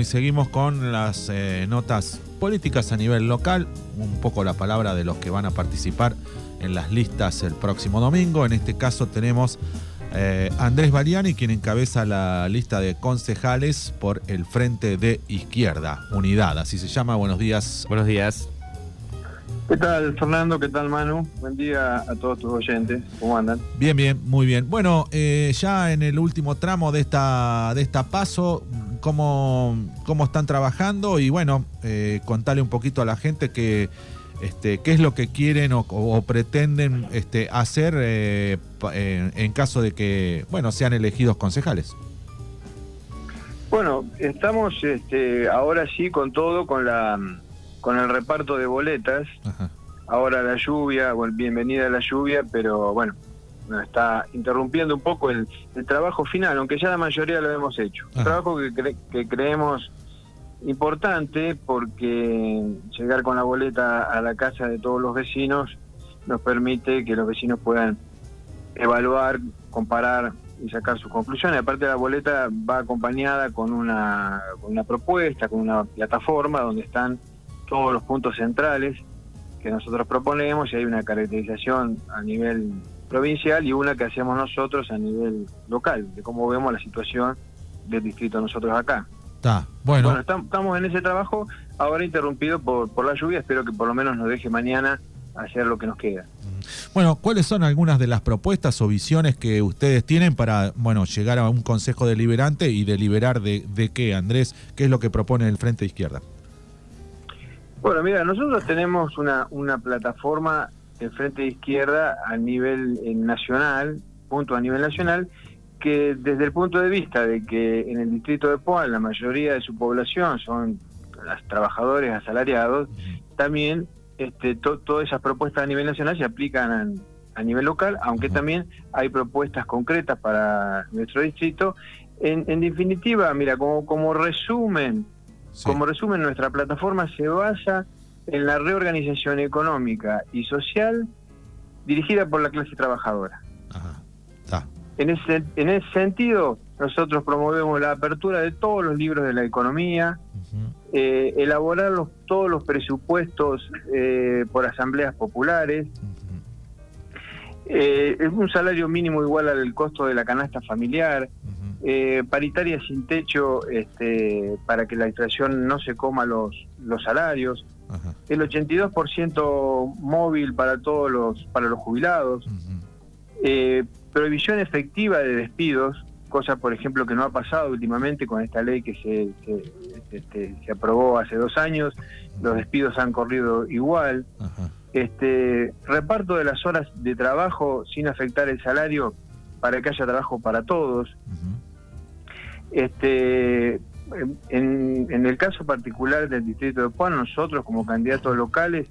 y seguimos con las eh, notas políticas a nivel local, un poco la palabra de los que van a participar en las listas el próximo domingo. En este caso tenemos eh, Andrés Bariani, quien encabeza la lista de concejales por el Frente de Izquierda, Unidad, así se llama. Buenos días. Buenos días. ¿Qué tal, Fernando? ¿Qué tal, Manu? Buen día a todos tus oyentes. ¿Cómo andan? Bien, bien, muy bien. Bueno, eh, ya en el último tramo de esta, de esta paso, ¿cómo, cómo están trabajando? Y bueno, eh, contale un poquito a la gente que, este, qué es lo que quieren o, pretenden este, hacer eh, en caso de que, bueno, sean elegidos concejales. Bueno, estamos este, ahora sí con todo, con la con el reparto de boletas. Ahora la lluvia, bienvenida a la lluvia, pero bueno, nos está interrumpiendo un poco el, trabajo final, aunque ya la mayoría lo hemos hecho. Un trabajo que, que creemos importante porque llegar con la boleta a la casa de todos los vecinos nos permite que los vecinos puedan evaluar, comparar y sacar sus conclusiones. Aparte la boleta va acompañada con una, con una propuesta, con una plataforma donde están todos los puntos centrales que nosotros proponemos y hay una caracterización a nivel provincial y una que hacemos nosotros a nivel local, de cómo vemos la situación del distrito nosotros acá. Está, bueno. estamos en ese trabajo, ahora interrumpido por, por la lluvia, espero que por lo menos nos deje mañana hacer lo que nos queda. Bueno, ¿cuáles son algunas de las propuestas o visiones que ustedes tienen para, bueno, llegar a un consejo deliberante y deliberar de, de qué, Andrés? ¿Qué es lo que propone el Frente Izquierda? Bueno, mira, nosotros tenemos una, una plataforma de Frente de Izquierda a nivel eh, nacional, punto a nivel nacional, que desde el punto de vista de que en el distrito de Poal la mayoría de su población son los trabajadores asalariados, también este, todas esas propuestas a nivel nacional se aplican a, nivel local, aunque también hay propuestas concretas para nuestro distrito. En, en definitiva, mira, como, como resumen como resumen, nuestra plataforma se basa en la reorganización económica y social dirigida por la clase trabajadora. En, ese, en ese sentido, nosotros promovemos la apertura de todos los libros de la economía, eh, elaborar todos los presupuestos eh, por asambleas populares, eh, es un salario mínimo igual al costo de la canasta familiar, paritaria sin techo este, para que la inflación no se coma los, los salarios, el 82% móvil para todos los, para los jubilados, eh, prohibición efectiva de despidos, cosa por ejemplo que no ha pasado últimamente con esta ley que se, se, este, aprobó hace dos años, los despidos han corrido igual. Este reparto de las horas de trabajo sin afectar el salario para que haya trabajo para todos. Este, en, el caso particular del distrito de Juan, nosotros como candidatos locales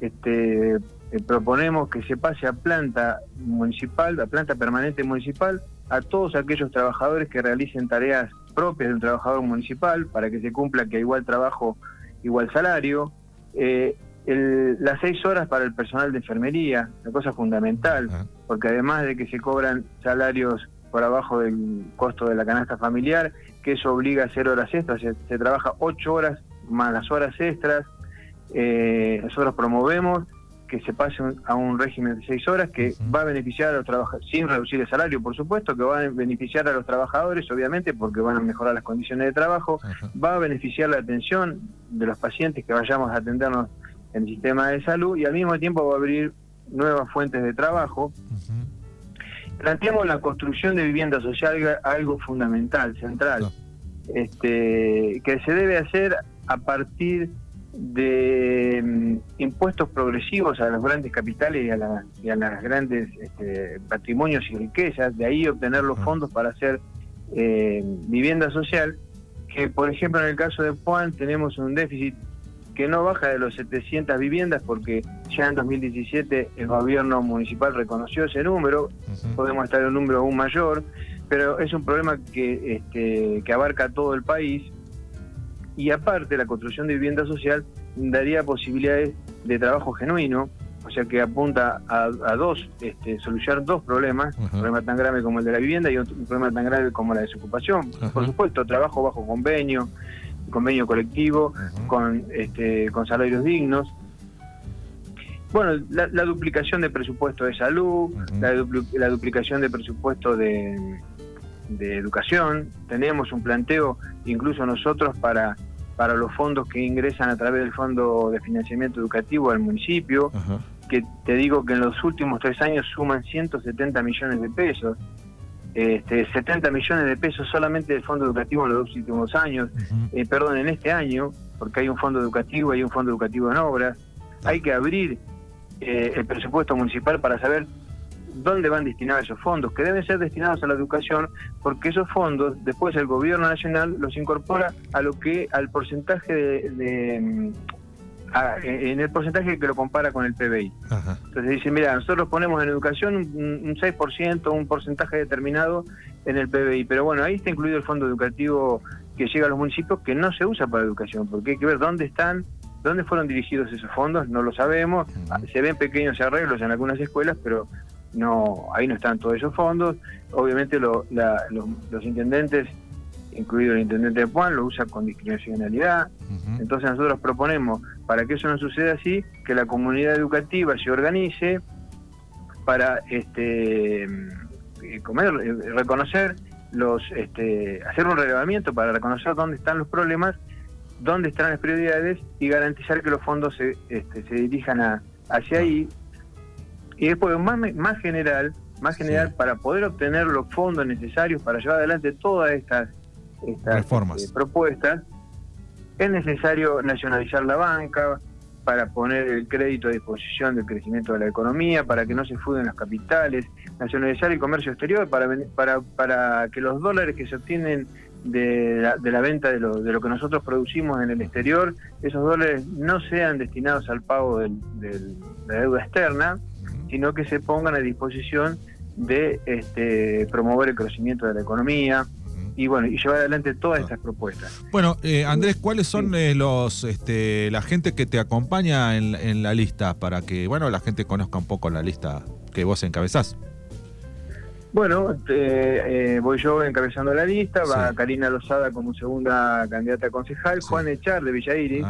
este, eh, proponemos que se pase a planta municipal, a planta permanente municipal, a todos aquellos trabajadores que realicen tareas propias de un trabajador municipal para que se cumpla que igual trabajo, igual salario. Eh, las seis horas para el personal de enfermería, una cosa fundamental, porque además de que se cobran salarios por abajo del costo de la canasta familiar, que eso obliga a hacer horas extras, se, trabaja ocho horas más las horas extras. Eh, nosotros promovemos que se pase a un régimen de seis horas que va a beneficiar a los trabajadores, sin reducir el salario, por supuesto, que va a beneficiar a los trabajadores, obviamente, porque van a mejorar las condiciones de trabajo, va a beneficiar la atención de los pacientes que vayamos a atendernos en el sistema de salud y al mismo tiempo va a abrir nuevas fuentes de trabajo planteamos la construcción de vivienda social algo fundamental, central, este, que se debe hacer a partir de mm, impuestos progresivos a los grandes capitales y a, las grandes este, patrimonios y riquezas, de ahí obtener los fondos para hacer eh, vivienda social, que por ejemplo en el caso de Juan tenemos un déficit que no baja de los 700 viviendas porque ya en 2017 el gobierno municipal reconoció ese número, podemos estar en un número aún mayor, pero es un problema que, este, que abarca todo el país y aparte la construcción de vivienda social daría posibilidades de trabajo genuino, o sea que apunta a, dos, este, solucionar dos problemas, un problema tan grave como el de la vivienda y otro, un problema tan grave como la desocupación. Por supuesto, trabajo bajo convenio, convenio colectivo, con, este, con salarios dignos. Bueno, la, duplicación de presupuesto de salud, la, duplicación de presupuesto de, de educación. Tenemos un planteo, incluso nosotros, para para los fondos que ingresan a través del Fondo de Financiamiento Educativo al municipio, que te digo que en los últimos tres años suman 170 millones de pesos. Este, 70 millones de pesos solamente del fondo educativo en los dos últimos años, eh, perdón, en este año, porque hay un fondo educativo, hay un fondo educativo en obras, hay que abrir eh, el presupuesto municipal para saber dónde van destinados esos fondos, que deben ser destinados a la educación, porque esos fondos después el gobierno nacional los incorpora a lo que al porcentaje de, mm, en el porcentaje que lo compara con el PBI. Entonces dice, mira, nosotros ponemos en educación un, un 6%, un porcentaje determinado en el PBI, pero bueno, ahí está incluido el fondo educativo que llega a los municipios que no se usa para educación, porque hay que ver dónde están ¿Dónde fueron dirigidos esos fondos? No lo sabemos. Se ven pequeños arreglos en algunas escuelas, pero no ahí no están todos esos fondos. Obviamente los, intendentes, incluido el intendente de Juan, lo usa con discrecionalidad. Entonces nosotros proponemos, para que eso no suceda así, que la comunidad educativa se organice para este eh, comer, eh, reconocer los este, hacer un relevamiento para reconocer dónde están los problemas, dónde están las prioridades y garantizar que los fondos se, este, se dirijan a, hacia ahí. Y después, más, más general, más general para poder obtener los fondos necesarios para llevar adelante todas estas, estas Reformas. Eh, propuestas, es necesario nacionalizar la banca para poner el crédito a disposición del crecimiento de la economía, para que no se fuden las capitales, nacionalizar el comercio exterior para, para, para que los dólares que se obtienen de la, de la venta de lo, de lo que nosotros producimos en el exterior, esos dólares no sean destinados al pago de la deuda externa, sino que se pongan a disposición de este, promover el crecimiento de la economía y bueno y llevar adelante todas estas propuestas. Bueno, eh, Andrés, ¿cuáles son eh, los este, la gente que te acompaña en, la lista para que bueno la gente conozca un poco la lista que vos encabezás? Bueno, eh, voy yo encabezando la lista, va Karina Lozada como segunda candidata a concejal, Juan Echar de Villairis,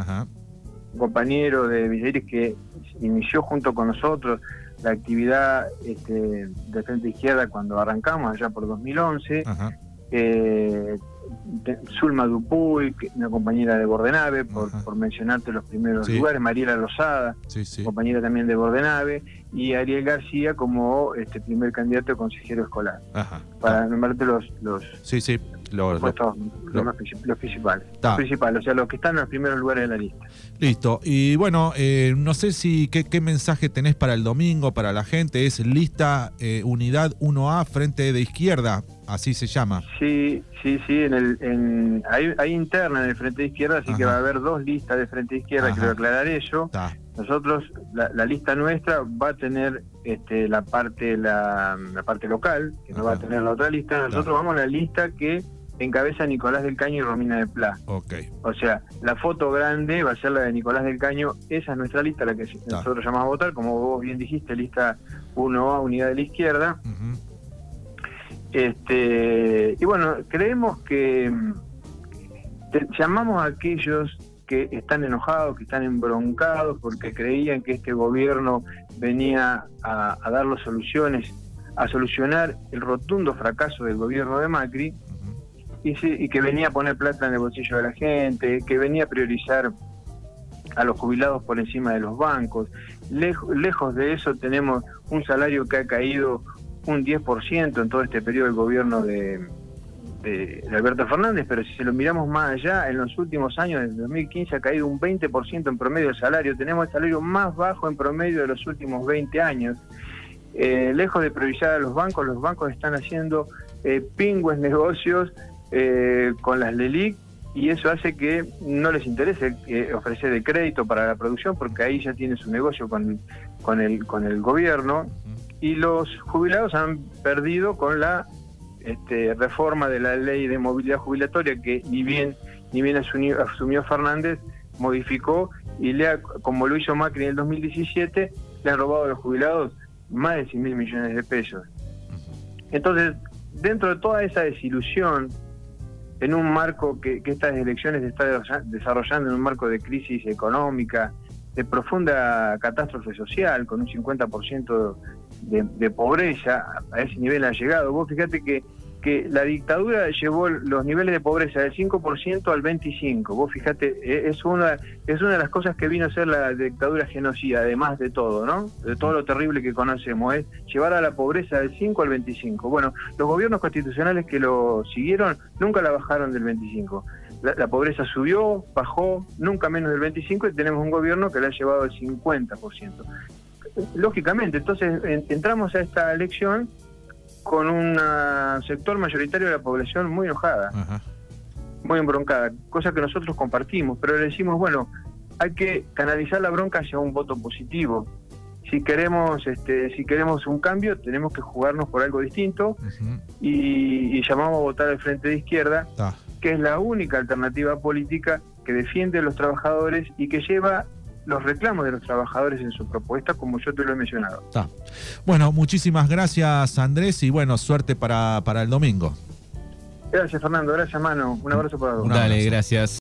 un compañero de Villairis que inició junto con nosotros la actividad este, de Frente Izquierda cuando arrancamos allá por 2011. Eh, Zulma Dupuy, una compañera de Bordenave, por, por mencionarte los primeros lugares, Mariela Lozada, compañera también de Bordenave, y Ariel García como este primer candidato a consejero escolar. Para nombrarte los, los, Los, los, principales. Los principales, o sea, los que están en los primeros lugares de la lista. Listo. Y bueno, eh, no sé si qué, qué, mensaje tenés para el domingo, para la gente. Es lista eh, Unidad 1A Frente de Izquierda, así se llama. Sí, sí, sí. En el, en, hay, interna en el Frente de Izquierda, así que va a haber dos listas de Frente de Izquierda, quiero aclarar eso. Nosotros, la, lista nuestra va a tener este, la parte la, parte local, que no va a tener la otra lista. Nosotros vamos a la lista que encabeza Nicolás del Caño y Romina de Pla. Okay. O sea, la foto grande va a ser la de Nicolás del Caño, esa es nuestra lista, la que nosotros llamamos a votar, como vos bien dijiste, lista 1A, Unidad de la Izquierda. este Y bueno, creemos que llamamos a aquellos que están enojados, que están embroncados porque creían que este gobierno venía a, a dar las soluciones, a solucionar el rotundo fracaso del gobierno de Macri y, que venía a poner plata en el bolsillo de la gente, que venía a priorizar a los jubilados por encima de los bancos. Lejos, de eso tenemos un salario que ha caído un 10% en todo este periodo del gobierno de, Alberto Fernández, pero si se lo miramos más allá, en los últimos años, desde 2015 ha caído un 20% en promedio el salario. Tenemos el salario más bajo en promedio de los últimos 20 años. Eh, lejos de priorizar a los bancos, los bancos están haciendo eh, pingües negocios eh, con las LELIC y eso hace que no les interese eh, ofrecer el crédito para la producción porque ahí ya tiene su negocio con, con, el, con el gobierno y los jubilados han perdido con la este, reforma de la ley de movilidad jubilatoria que ni bien ni bien asumió, asumió Fernández modificó y le ha, como lo hizo Macri en el 2017 le han robado a los jubilados más de 100 mil millones de pesos. Entonces dentro de toda esa desilusión en un marco que, estas elecciones se está desarrollando en un marco de crisis económica, de profunda catástrofe social, con un 50% de, de pobreza, a ese nivel ha llegado. Vos fíjate que que la dictadura llevó los niveles de pobreza del 5% al 25%. Vos fíjate, e, es una, es una de las cosas que vino a ser la dictadura genocida, además de todo, ¿no? De todo lo terrible que conocemos, es llevar a la pobreza del 5 al 25. Bueno, los gobiernos constitucionales que lo siguieron nunca la bajaron del 25. La, pobreza subió, bajó, nunca menos del 25 y tenemos un gobierno que la ha llevado al 50%. Lógicamente, entonces entramos a esta elección con un sector mayoritario de la población muy enojada, muy embroncada, cosa que nosotros compartimos, pero le decimos, bueno, hay que canalizar la bronca hacia un voto positivo. Si queremos, este, si queremos un cambio, tenemos que jugarnos por algo distinto y, llamamos a votar al Frente de Izquierda, que es la única alternativa política que defiende a los trabajadores y que lleva los reclamos de los trabajadores en su propuesta, como yo te lo he mencionado. Bueno, muchísimas gracias Andrés y bueno, suerte para, para el domingo. Gracias Fernando, gracias Mano, un abrazo para todos. Dale, gracias.